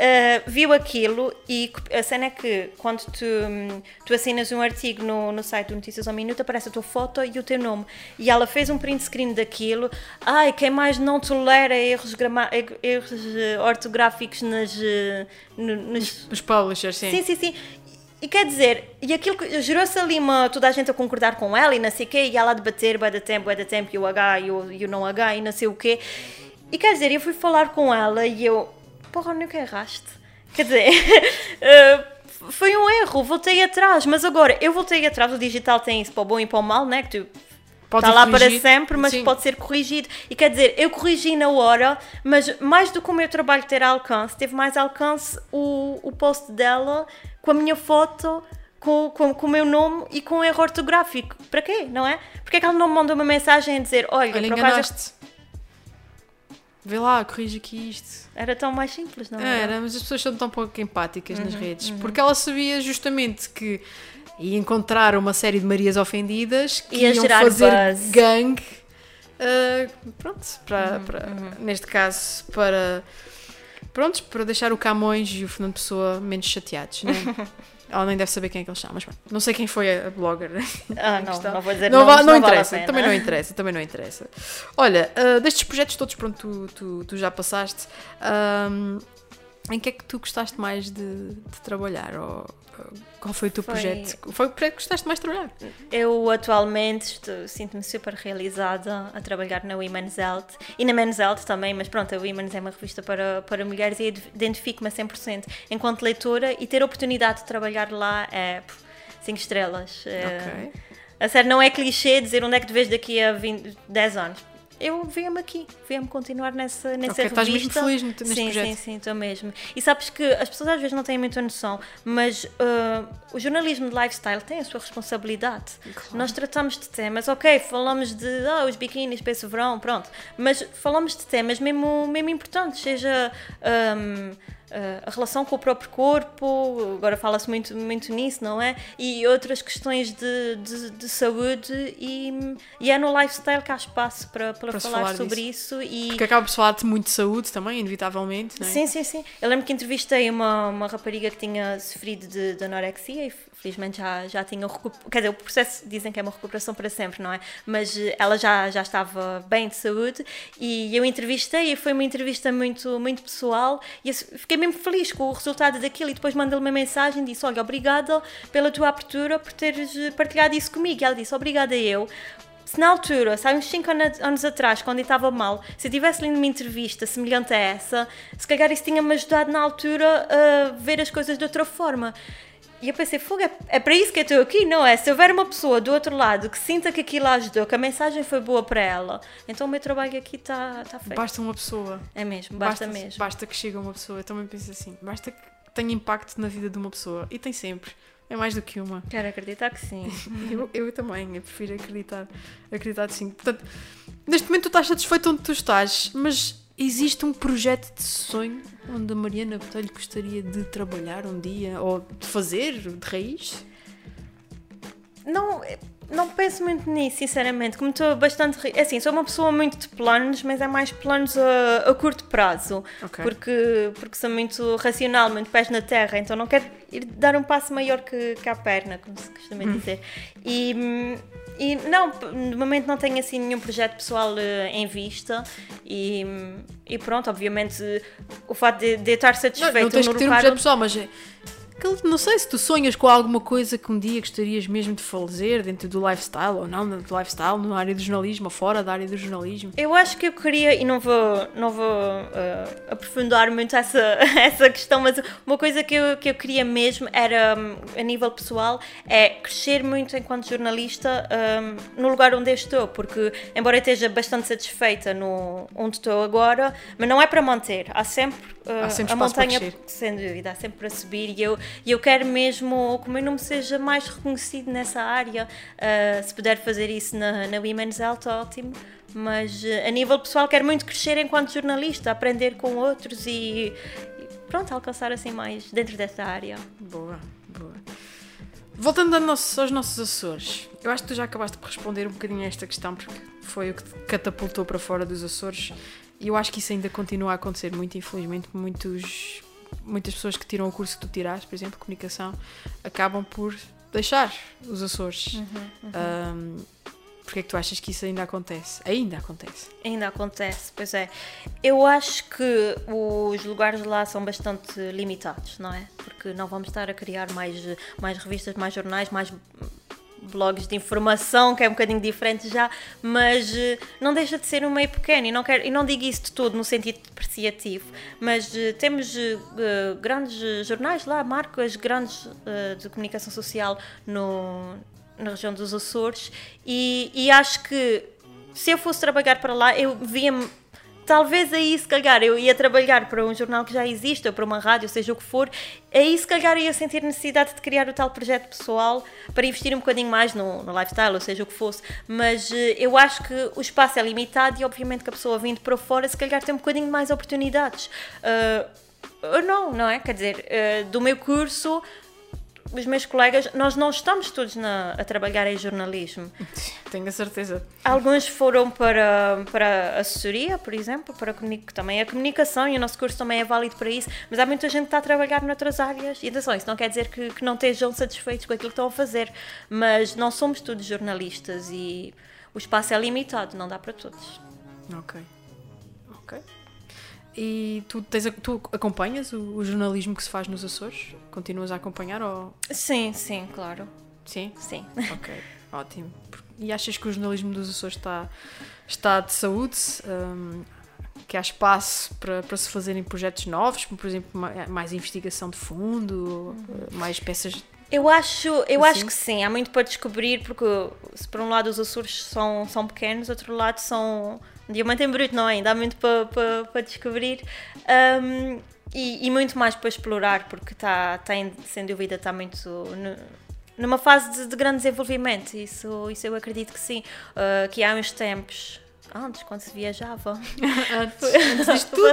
Uh, viu aquilo e a cena é que quando tu, hum, tu assinas um artigo no, no site do Notícias ao Minuto aparece a tua foto e o teu nome e ela fez um print screen daquilo ai, quem mais não tolera erros, grama erros eh, ortográficos nas, eh, no- nos, Os publishers, sim. Sim, sim, sim. E quer dizer, e aquilo que gerou-se ali uma, toda a gente a concordar com ela e não sei o quê, e ela a debater, vai da tempo, vai da tempo, e o H e o, e o não H e não sei o quê. E quer dizer, eu fui falar com ela e eu, porra, não que erraste. Quer dizer, <laughs> eh, foi um erro, voltei atrás, mas agora eu voltei atrás, o digital tem isso para o bom e para o mal, né? Que tu Pode está lá para corrigir. sempre, mas Sim. pode ser corrigido. E quer dizer, eu corrigi na hora, mas mais do que o meu trabalho ter alcance, teve mais alcance o, o post dela com a minha foto, com, com, com o meu nome e com o erro ortográfico. Para quê, não é? Porque é que ela não me mandou uma mensagem a dizer: Olha, Olha, por acaso. Vê lá, corrige aqui isto. era tão mais simples, não é? Era, mas as pessoas são tão pouco empáticas nas Uhum, redes. Porque ela sabia justamente que ia encontrar uma série de Marias ofendidas que Ia iam fazer buzz. gangue. ah, pronto, para, Uhum, para- neste caso, para. Prontos, para deixar o Camões e o Fernando Pessoa menos chateados, né? <laughs> Ela nem deve saber quem é que eles são, mas pronto, não sei quem foi a blogger. Ah, não, não vou dizer não, nomes, não não vale interessa, pena. também não interessa, também não interessa. Olha, ah, destes projetos todos, pronto, tu, tu, tu já passaste, ahm, em que é que tu gostaste mais de, de trabalhar? Ou, qual foi o teu Foi- projeto? Foi o projeto que gostaste mais de trabalhar? Eu atualmente sinto-me super realizada a trabalhar na Women's Health e na Men's Health também, mas pronto, a Women's é uma revista para, para mulheres e identifico-me a 100% enquanto leitora e ter a oportunidade de trabalhar lá é 5 estrelas. É, Ok. A sério, não é clichê dizer onde é que te vês daqui a 20, 10 anos. Eu via-me aqui, via-me continuar nessa, nessa Ok, revista. estás mesmo feliz neste sim, projeto? Sim, sim, estou mesmo. E sabes que as pessoas às vezes não têm muita noção, mas uh, o jornalismo de lifestyle tem a sua responsabilidade. Claro. Nós tratamos de temas, ok, falamos de ah, os biquínis para esse verão, pronto, mas falamos de temas mesmo, mesmo importantes, seja um, uh, a relação com o próprio corpo, agora fala-se muito, muito nisso, não é? E outras questões de, de, de saúde, e, e é no lifestyle que há espaço para, para, Para falar, falar sobre isso. E, Porque acaba por se falar de muito de saúde também, inevitavelmente, não é? Sim, sim, sim. Eu lembro que entrevistei uma, uma rapariga que tinha sofrido de, de anorexia e felizmente já, já tinha recuperado. Quer dizer, o processo dizem que é uma recuperação para sempre, não é? Mas eh, ela já, já estava bem de saúde e eu entrevistei e foi uma entrevista muito, muito pessoal e fiquei mesmo feliz com o resultado daquilo e depois mandei-lhe uma mensagem e disse: Olha, obrigada pela tua abertura, por teres eh, partilhado isso comigo. E ela disse: Obrigada eu. Se na altura, sabe, uns 5 anos atrás, quando eu estava mal, se eu tivesse lido uma entrevista semelhante a essa, se calhar isso tinha-me ajudado na altura a ver as coisas de outra forma. E eu pensei, fogo, é, para isso que eu estou aqui, não é? Se houver uma pessoa do outro lado que sinta que aquilo ajudou, que a mensagem foi boa para ela, então o meu trabalho aqui está tá feito. Basta uma pessoa. É mesmo, basta, basta, mesmo. Basta que chegue uma pessoa. Eu também penso assim. Basta que tenha impacto na vida de uma pessoa. E tem sempre. É mais do que uma. Quero acreditar que sim. <laughs> Eu, eu também, eu prefiro acreditar, acreditar que sim. Portanto, neste momento tu estás satisfeito onde tu estás, mas existe um projeto de sonho onde a Mariana Botelho gostaria de trabalhar um dia ou de fazer de raiz? Não, não penso muito nisso, sinceramente. Como estou bastante. É assim, sou uma pessoa muito de planos, mas é mais planos a, a curto prazo. Ok. Porque, porque sou muito racional, muito pés na terra, então não quero ir dar um passo maior que, que a perna, como se costuma dizer. E, hum, e não, p- de momento não tenho assim nenhum projeto pessoal eh, em vista. E, e pronto, obviamente, o fato de, de eu estar Não, satisfeito não tens no que ter um projeto pessoal, mas é- não sei se tu sonhas com alguma coisa que um dia gostarias mesmo de fazer dentro do lifestyle ou não, do lifestyle, na área do jornalismo ou fora da área do jornalismo. Eu acho que eu queria, e não vou, não vou eh, aprofundar muito essa, <laughs> essa questão, mas uma coisa que eu, que eu queria mesmo era, hum, a nível pessoal, é crescer muito enquanto jornalista hum, no lugar onde eu estou, porque embora eu esteja bastante satisfeita no, onde estou agora, mas não é para manter, há sempre, Há sempre a montanha, crescer. sem dúvida, há sempre para subir e eu, eu quero mesmo, como eu não me seja mais reconhecido nessa área, eh, se puder fazer isso na, na Women's Health, ótimo. Mas eh, a nível pessoal quero muito crescer enquanto jornalista, aprender com outros e, e pronto, alcançar assim mais dentro dessa área. Boa, boa. Voltando aos nossos Açores, eu acho que tu já acabaste por responder um bocadinho a esta questão, porque foi o que te catapultou para fora dos Açores, e eu acho que isso ainda continua a acontecer muito, infelizmente. Muitos, muitas pessoas que tiram o curso que tu tiraste, por exemplo, comunicação, acabam por deixar os Açores. Ahm, Porquê é que tu achas que isso ainda acontece? Ainda acontece. Ainda acontece, pois é. Eu acho que os lugares lá são bastante limitados, não é? Porque não vamos estar a criar mais, mais revistas, mais jornais, mais blogs de informação, que é um bocadinho diferente já, mas eh, não deixa de ser um meio pequeno e não, quero, e não digo isso de tudo no sentido depreciativo, mas eh, temos eh, grandes jornais lá, marcas grandes eh, de comunicação social no, na região dos Açores e, e acho que se eu fosse trabalhar para lá, eu via-me. Talvez aí, se calhar, eu ia trabalhar para um jornal que já existe, ou para uma rádio, seja o que for, aí, se calhar, eu ia sentir necessidade de criar o tal projeto pessoal para investir um bocadinho mais no, no lifestyle, ou seja o que fosse. Mas eh, eu acho que o espaço é limitado e, obviamente, que a pessoa vindo para fora, se calhar, tem um bocadinho mais oportunidades. Ah, ou não, não é? Quer dizer, eh, do meu curso, os meus colegas, nós não estamos todos na- a trabalhar em jornalismo. <laughs> Tenho a certeza. Alguns foram para, para assessoria, por exemplo, para comuni- que também é comunicação e o nosso curso também é válido para isso, mas há muita gente que está a trabalhar noutras áreas. E atenção, isso não quer dizer que, que não estejam satisfeitos com aquilo que estão a fazer, mas não somos todos jornalistas e o espaço é limitado, não dá para todos. Ok. E tu, tens, tu acompanhas o, o jornalismo que se faz nos Açores? Continuas a acompanhar ou... Sim, sim, claro. Sim? Sim. Ok, <laughs> ótimo. E achas que o jornalismo dos Açores está, está de saúde? Hum, que há espaço para, para se fazerem projetos novos, como por exemplo ma- mais investigação de fundo, mais peças. Eu acho, eu Assim? acho que sim, há muito para descobrir, porque se por um lado os Açores são, são pequenos, outro lado são um diamante em bruto, não é? Ainda há muito para, para, para descobrir. Um, e, e muito mais para explorar, porque está, tem, sem dúvida está muito no- numa fase de, de grande desenvolvimento, isso, isso eu acredito que sim, Uh, que há uns tempos, antes, quando se viajava, <laughs> Antes, antes disto tudo,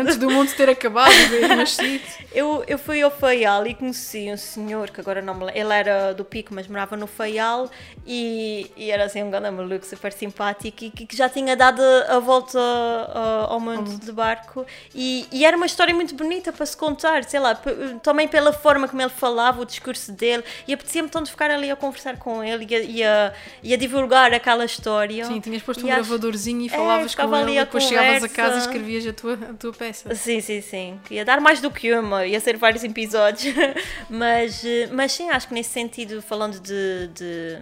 antes do mundo ter acabado nascido. <laughs> Eu, eu fui ao Faial e conheci um senhor que agora não me lembro. Ele era do Pico, mas morava no Faial e, e era assim um grande maluco, super simpático e que, que já tinha dado a volta uh, ao mundo de barco. E, e era uma história muito bonita para se contar, sei lá, também pela forma como ele falava, o discurso dele. E apetecia-me tanto ficar ali a conversar com ele e a, e a, e a divulgar aquela história. Sim, tinhas posto um E acho- gravadorzinho e falavas com ficava ele depois chegavas a casa e escrevias a tua, a tua peça. Sim, sim, sim. Ia dar mais do que uma, ia ser vários episódios. <laughs> mas, mas sim, acho que nesse sentido, falando de, de-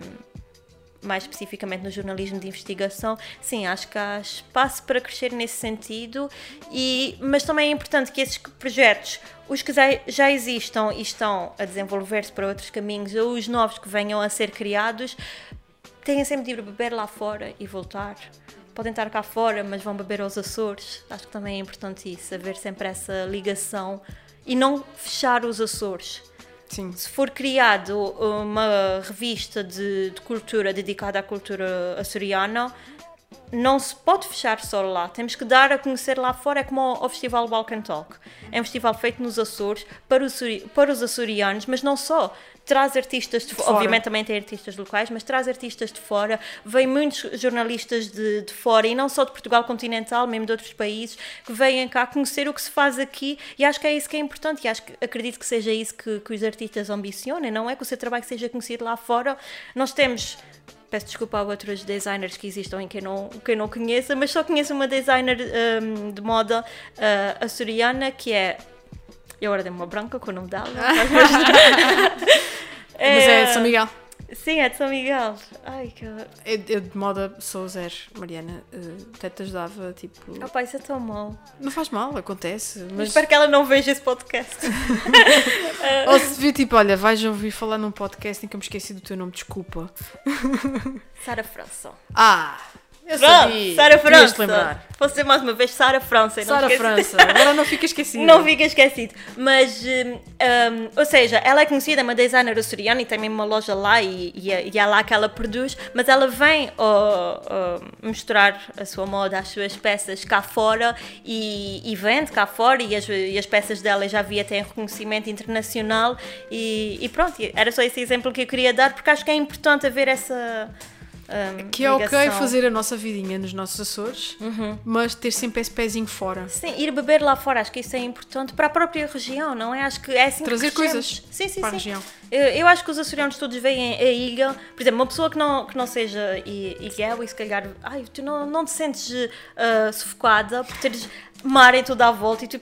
mais especificamente no jornalismo de investigação, sim, acho que há espaço para crescer nesse sentido, e, mas também é importante que esses projetos, os que já- já existam e estão a desenvolver-se para outros caminhos, ou os novos que venham a ser criados, tenham sempre de ir beber lá fora e voltar. Podem estar cá fora, mas vão beber aos Açores. Acho que também é importante isso, haver sempre essa ligação e não fechar os Açores. Sim. Se for criado uma revista de, de cultura dedicada à cultura açoriana, não se pode fechar só lá. Temos que dar a conhecer lá fora. É como o, Festival Balkan Talk. É um festival feito nos Açores para os, para os açorianos, mas não só. Traz artistas de, fora. Obviamente também tem artistas locais, mas traz artistas de fora. Vêm muitos jornalistas de, de fora e não só de Portugal continental, mesmo de outros países, que vêm cá conhecer o que se faz aqui e acho que é isso que é importante e acho que acredito que seja isso que, que os artistas ambicionem, não é? Que o seu trabalho seja conhecido lá fora. Nós temos peço desculpa a outros designers que existam em que eu não, que eu não conheça, mas só conheço uma designer um, de moda uh, açoriana que é. Eu agora dei uma branca com o nome dela. <laughs> <laughs> é, mas é de São Miguel. Sim, é de São Miguel. Ai, que. Eu, eu de moda sou zero, Mariana. Uh, até te ajudava, tipo. Ah, pá, isso é tão mal. Não faz mal, acontece. Mas... Espero que ela não veja esse podcast. <laughs> Ou se vir, tipo, olha, vais ouvir falar num podcast em que eu me esqueci do teu nome, desculpa. Sara França. Ah! Eu Pronto, Sara França. lembrar. Vou ser mais uma vez Sara França. Sara França. Agora não fica esquecido. não fica esquecido. Mas, um, hum, ou seja, ela é conhecida, é uma designer açoriana e tem mesmo uma loja lá e, e, é, e é lá que ela produz, mas ela vem oh, oh, mostrar a sua moda, as suas peças cá fora e, e vende cá fora e as, e as peças dela já havia têm reconhecimento internacional e, e pronto, era só esse exemplo que eu queria dar porque acho que é importante haver essa um, que é ligação. ok fazer a nossa vidinha nos nossos Açores, uhum. mas ter sempre esse pezinho fora. Sim, ir beber lá fora, acho que isso é importante para a própria região, não é? Acho que é assim Trazer que coisas sim, sim, para sim. a região. Eu, eu, acho que os açorianos todos veem a ilha, por exemplo, uma pessoa que não, que não seja ilhéu e se calhar, ai, tu não, não te sentes uh, sufocada por teres mar em toda a volta e tu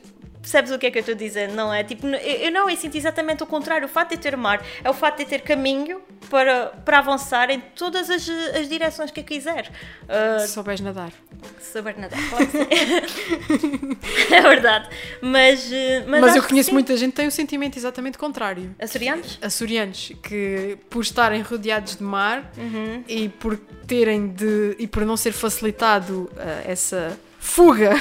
Percebes o que é que eu estou dizendo, não é? Tipo, eu não, eu sinto exatamente o contrário. O fato de ter mar é o fato de ter caminho para, para avançar em todas as, as direções que eu quiser. Uh, se souberes nadar. Se souber nadar, pode ser. <laughs> é verdade. Mas, mas, mas eu conheço muita gente que tem o um sentimento exatamente contrário. Açorianos? Açorianos, que por estarem rodeados de mar uhum. e por terem de. e por não ser facilitado uh, essa fuga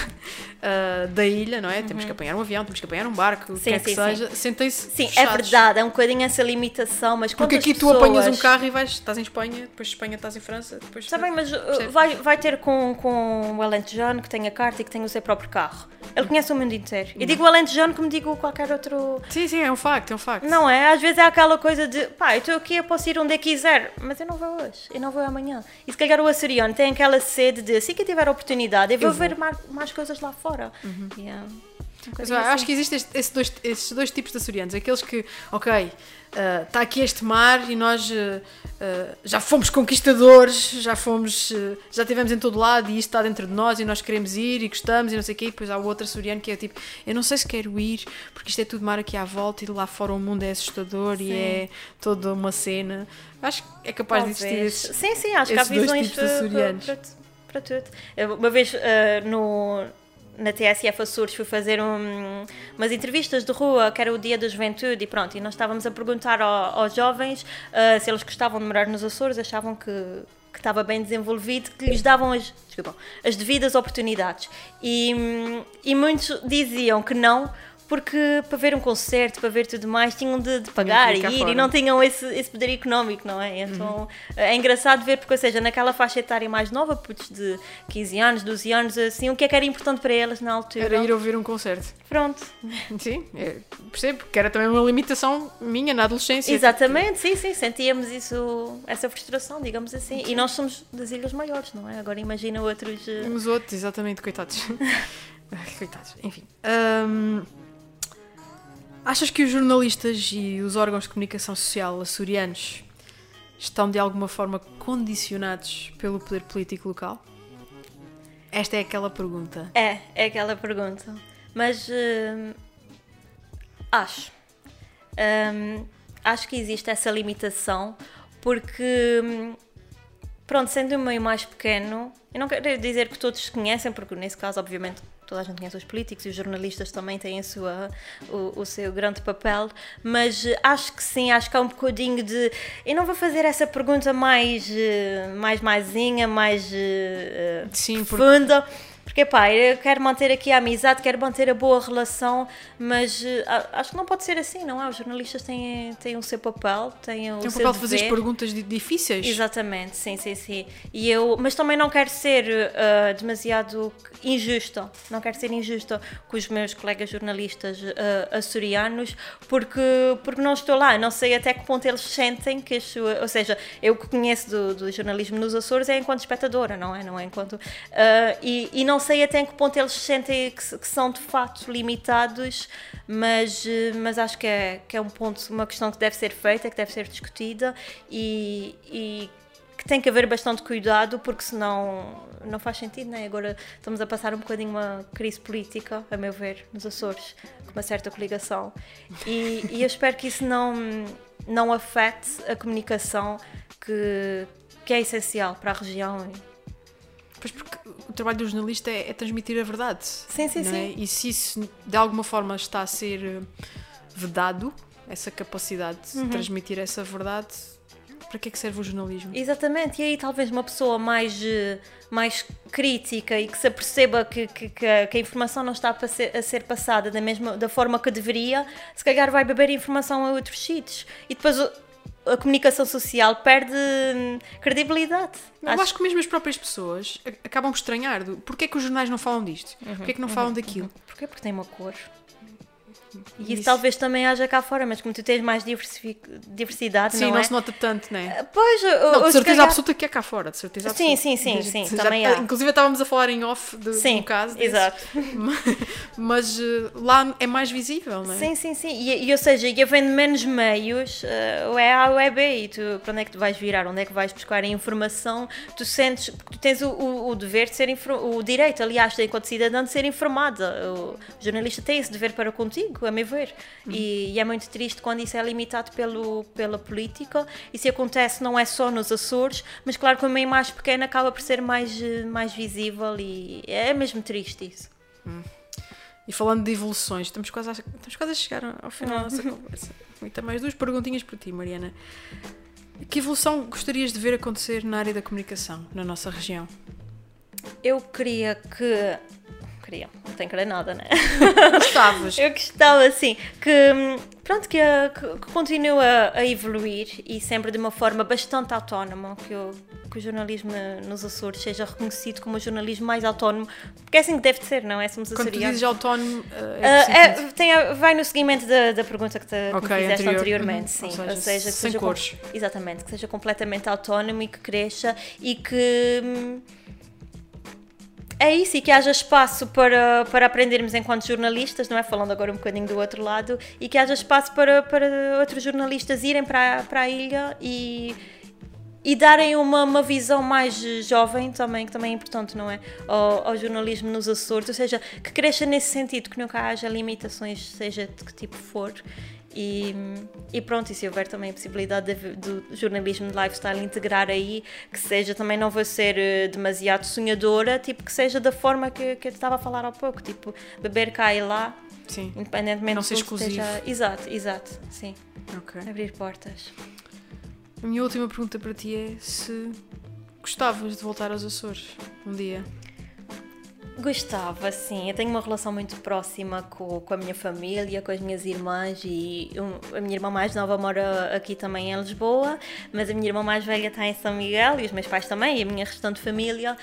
uh, da ilha, não é? Uhum. Temos que apanhar um avião, temos que apanhar um barco, o que quer que seja, sentem-se. Sim, é verdade, é um bocadinho essa limitação, mas Porque aqui pessoas... tu apanhas um carro e vais, estás em Espanha, depois de Espanha estás em França, depois. Está bem, mas uh, vai, vai ter com, com o Alentejano que tem a carta e que tem o seu próprio carro. Ele conhece o mundo inteiro. Eu digo o Alentejano como digo qualquer outro. Sim, sim, é um facto, é um facto. Não é? Às vezes é aquela coisa de pá, eu estou aqui, eu posso ir onde eu quiser, mas eu não vou hoje, eu não vou amanhã. E se calhar o açoriano tem aquela sede de assim que eu tiver a oportunidade, eu vou, eu vou. ver mais, mais coisas lá fora. Uhum. Yeah. Mas, assim. Acho que existem esses dois, esses dois tipos de açorianos. Aqueles que, ok, está uh, aqui este mar e nós uh, uh, já fomos conquistadores, já fomos, já estivemos em todo lado e isto está dentro de nós e nós queremos ir e gostamos e não sei o quê. E depois há o outro açoriano que é tipo, eu não sei se quero ir porque isto é tudo mar aqui à volta e lá fora o mundo é assustador sim. e é toda uma cena. Acho que é capaz Talvez. de existir sim, sim, acho que há visões para, para, para, tudo. Uma vez no na TSF Açores fui fazer um, umas entrevistas de rua, que era o dia da juventude, e pronto, e nós estávamos a perguntar ao, aos jovens uh, se eles gostavam de morar nos Açores, achavam que, que estava bem desenvolvido, que lhes davam as, desculpa, as devidas oportunidades. E, e muitos diziam que não, porque para ver um concerto, para ver tudo mais, tinham de, de pagar e ir fora. e não tinham esse, esse poder económico, não é? Então uhum. é engraçado ver, porque, ou seja, naquela faixa etária mais nova, putos de 15 anos, 12 anos, assim, o que é que era importante para elas na altura? Era ir ouvir um concerto. Pronto. Sim, percebo, que era também uma limitação minha na adolescência. Exatamente, sim, sim, sentíamos isso, essa frustração, digamos assim. E nós somos das Ilhas Maiores, não é? Agora imagina outros. Uh... Uns outros, exatamente, coitados. <laughs> coitados, enfim. Um... Achas que os jornalistas e os órgãos de comunicação social açorianos estão de alguma forma condicionados pelo poder político local? Esta é aquela pergunta. É, é aquela pergunta. Mas uh, acho. Um, acho que existe essa limitação porque, hum, pronto, sendo um meio mais pequeno, eu não quero dizer que todos se conhecem, porque nesse caso, obviamente, toda a gente conhece os políticos e os jornalistas também têm a sua, o, o, seu grande papel, mas eh, acho que sim, acho que há um bocadinho de. Eu não vou fazer essa pergunta mais, eh, mais maisinha, mais eh, sim, profunda. Porque Porque, pá, eu quero manter aqui a amizade, quero manter a boa relação, mas uh, acho que não pode ser assim, não é? Os jornalistas têm, têm o seu papel, têm o Tem o seu papel de fazer perguntas di- difíceis. Exatamente, sim, sim, sim. E eu, mas também não quero ser uh, demasiado injusta, não quero ser injusta com os meus colegas jornalistas uh, açorianos, porque, porque não estou lá, não sei até que ponto eles sentem que, as sua- ou seja, eu que conheço do, do jornalismo nos Açores é enquanto espectadora, não é? Não é enquanto. e, e não sei até que ponto eles sentem que, que são de facto limitados, mas, uh, mas acho que é, que é um ponto, uma questão que deve ser feita, que deve ser discutida e, e que tem que haver bastante cuidado porque senão não faz sentido, né? Agora estamos a passar um bocadinho uma crise política, a meu ver, nos Açores, com uma certa coligação e, e eu espero que isso não, não afete a comunicação que, que é essencial para a região. Pois porque o trabalho do jornalista é, é transmitir a verdade. Sim, sim, é? sim. E se isso de alguma forma está a ser eh, vedado, essa capacidade Uhum. de transmitir essa verdade, para que é que serve o jornalismo? Exatamente, e aí talvez uma pessoa mais, eh, mais crítica e que se aperceba que, que, que a, informação não está a, passe- a ser passada da, mesma, da forma que deveria, se calhar vai beber informação a outros sítios. E depois a comunicação social perde hum, credibilidade. Eu acho... que mesmo as próprias pessoas acabam por estranhar. Do, porquê é que os jornais não falam disto? Uhum, porquê é que não falam daquilo? Porquê? Porque tem uma cor. E isso, Isso. talvez também haja cá fora, mas como tu tens mais diversi- diversidade, Sim, não, não, é? se nota tanto, não é? Pois, ou- Não, de certeza calhar- absoluta que é cá fora, de certeza Sim, absoluta. sim, sim, sim, já- também há. Inclusive estávamos a falar em off de, de Sim, um caso exato. <laughs> Mas eh, lá é mais visível, não é? Sim, sim, sim. E, e, ou seja, e havendo menos meios, ou é A ou é B, e tu para onde é que tu vais virar, onde é que vais buscar a informação, tu sentes, tu tens o, o, o dever de ser, o direito, aliás, enquanto cidadão, de ser informada. O jornalista tem esse dever para contigo, a meu ver. E, e é muito triste quando isso é limitado pelo, pela política. E se acontece, não é só nos Açores, mas claro que uma imagem pequena acaba por ser mais, eh, mais visível e é mesmo triste isso. E falando de evoluções, estamos quase a, estamos quase a chegar ao final da nossa conversa. E também mais duas perguntinhas para ti, Mariana. Que evolução gostarias de ver acontecer na área da comunicação na nossa região? Eu queria que. Queria, não tenho que querer nada, né? Gostavas? <laughs> Eu gostava, assim, que, pronto, que, que, que continue a, a evoluir e sempre de uma forma bastante autónoma, que, o- que o jornalismo nos Açores seja reconhecido como o jornalismo mais autónomo, porque é assim que deve de ser, não é? Somos Quando dizes autónomo, eh, é que é, tem vai no seguimento da, da pergunta que, te, que fizeste anterior. anteriormente, Uhum. sim. Ou Ou seja, seja, que sem seja com- cores. exatamente, que seja completamente autónomo e que cresça e que hum, é isso, e que haja espaço para, para aprendermos enquanto jornalistas, não é? Falando agora um bocadinho do outro lado, e que haja espaço para, para outros jornalistas irem para, para a ilha e, e darem uma, uma visão mais jovem também, que também é importante, não é? Ao, ao jornalismo nos Açores, ou seja, que cresça nesse sentido, que nunca haja limitações, seja de que tipo for. E, e pronto, e se houver também a possibilidade de- do jornalismo de lifestyle integrar aí, que seja também não vai ser eh, demasiado sonhadora, tipo que seja da forma que, que eu estava a falar há pouco, tipo beber cá e lá, Sim, independentemente Não ser exclusivo. esteja- Exato, exato, sim. ok. Abrir portas. A minha última pergunta para ti é se gostavas de voltar aos Açores um dia. Gostava, sim. Eu tenho uma relação muito próxima com, com a minha família, com as minhas irmãs e um- a minha irmã mais nova mora aqui também em Lisboa, mas a minha irmã mais velha está em São Miguel e os meus pais também e a minha restante família.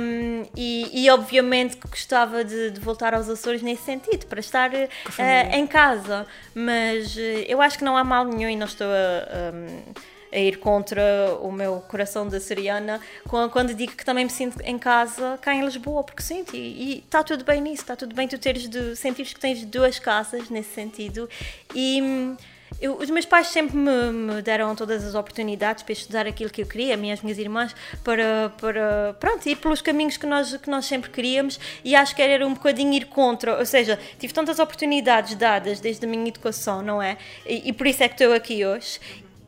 Um, e, e obviamente que gostava de, de voltar aos Açores nesse sentido, para estar família. em casa, mas eh, eu acho que não há mal nenhum e não estou a. um, a ir contra o meu coração de açoriana com- quando digo que também me sinto em casa cá em Lisboa, porque sinto e está tudo bem nisso, está tudo bem tu teres de, sentires que tens duas casas nesse sentido e hum, eu- os meus pais sempre me, me deram todas as oportunidades para estudar aquilo que eu queria, a mim e as minhas irmãs, para, para pronto, ir pelos caminhos que nós, que nós sempre queríamos e acho que era um bocadinho ir contra, ou seja, tive tantas oportunidades dadas desde a minha educação, não é? E, e por isso é que estou aqui hoje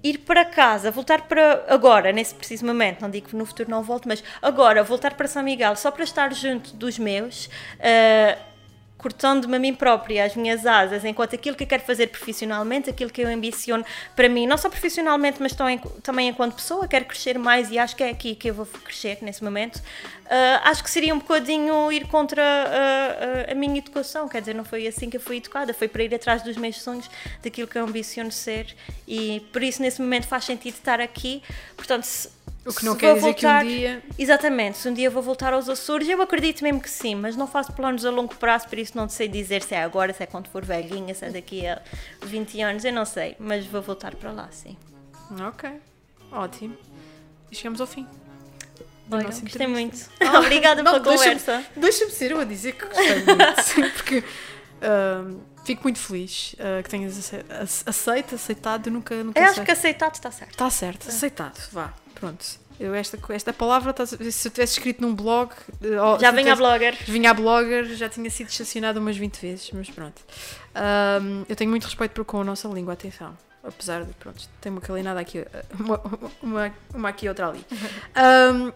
ir para casa, voltar para agora, nesse preciso momento, não digo que no futuro não volte, mas agora voltar para São Miguel só para estar junto dos meus, ah, cortando-me a mim própria, as minhas asas, enquanto aquilo que eu quero fazer profissionalmente, aquilo que eu ambiciono para mim, não só profissionalmente, mas também enquanto pessoa, quero crescer mais e acho que é aqui que eu vou crescer nesse momento. Uh, acho que seria um bocadinho ir contra uh, uh, a minha educação, quer dizer, não foi assim que eu fui educada, foi para ir atrás dos meus sonhos, daquilo que eu ambiciono ser e por isso nesse momento faz sentido estar aqui. Portanto, se, o que não quer dizer voltar, que um dia. Exatamente, se um dia vou voltar aos Açores, eu acredito mesmo que sim, mas não faço planos a longo prazo, por isso não sei dizer se é agora, se é quando for velhinha, se é daqui a 20 anos, eu não sei, mas vou voltar para lá, sim. Ok, ótimo. E chegamos ao fim. Olha, gostei muito. <laughs> Ah, Obrigada não, pela deixa conversa. Deixa-me ser eu a dizer que gostei muito, <laughs> porque uh, fico muito feliz uh, que tenhas aceito, aceitado. Nunca, nunca eu acho sei. que aceitado está certo. Está certo, é. aceitado, vá. Pronto. Eu esta, esta palavra, se eu tivesse escrito num blog. Já vinha a blogger. Vinha a blogger, já tinha sido estacionado umas 20 vezes, mas pronto. Um, eu tenho muito respeito com a nossa língua, atenção. Apesar de, pronto, tem uma calinada aqui, uma, uma, uma aqui e outra ali. <laughs> Um,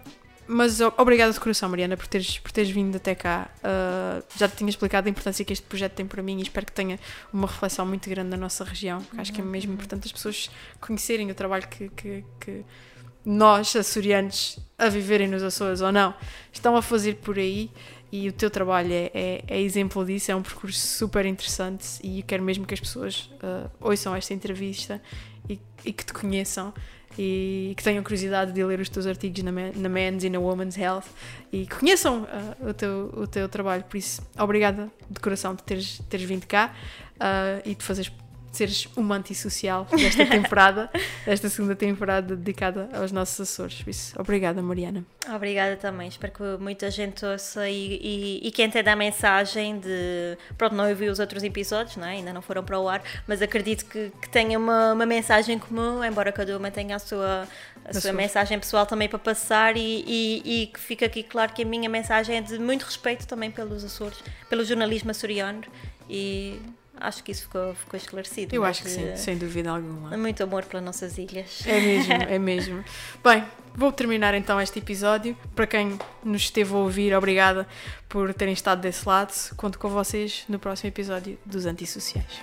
mas obrigada de coração, Mariana, por teres, por teres vindo até cá. Uh, já te tinha explicado a importância que este projeto tem para mim e espero que tenha uma reflexão muito grande na nossa região. Acho que é mesmo importante as pessoas conhecerem o trabalho que, que, que nós, açorianos, a viverem nos Açores ou não, estão a fazer por aí e o teu trabalho é, é, é exemplo disso, é um percurso super interessante e eu quero mesmo que as pessoas uh, ouçam esta entrevista e, e, que te conheçam e que tenham curiosidade de ler os teus artigos na, na Men's e na Women's Health e que conheçam uh, o, teu, o teu trabalho. Por isso, obrigada de coração de teres, teres vindo cá uh, e de fazeres seres uma antissocial desta temporada, <laughs> desta segunda temporada dedicada aos nossos Açores. Isso, obrigada, Mariana. Obrigada também. Espero que muita gente ouça e, e, e que entenda a mensagem de. Pronto, não ouvi os outros episódios, não é? ainda não foram para o ar, mas acredito que, que tenha uma, uma mensagem comum, embora cada uma tenha a sua, a sua mensagem pessoal também para passar e, e, e, que fica aqui claro que a minha mensagem é de muito respeito também pelos Açores, pelo jornalismo açoriano e acho que isso ficou, ficou esclarecido. Eu acho que sim, sem dúvida alguma. Muito amor pelas nossas ilhas. É mesmo, <laughs> é mesmo. Bem, vou terminar então este episódio. Para quem nos esteve a ouvir, obrigada por terem estado desse lado. Conto com vocês no próximo episódio dos Antissociais.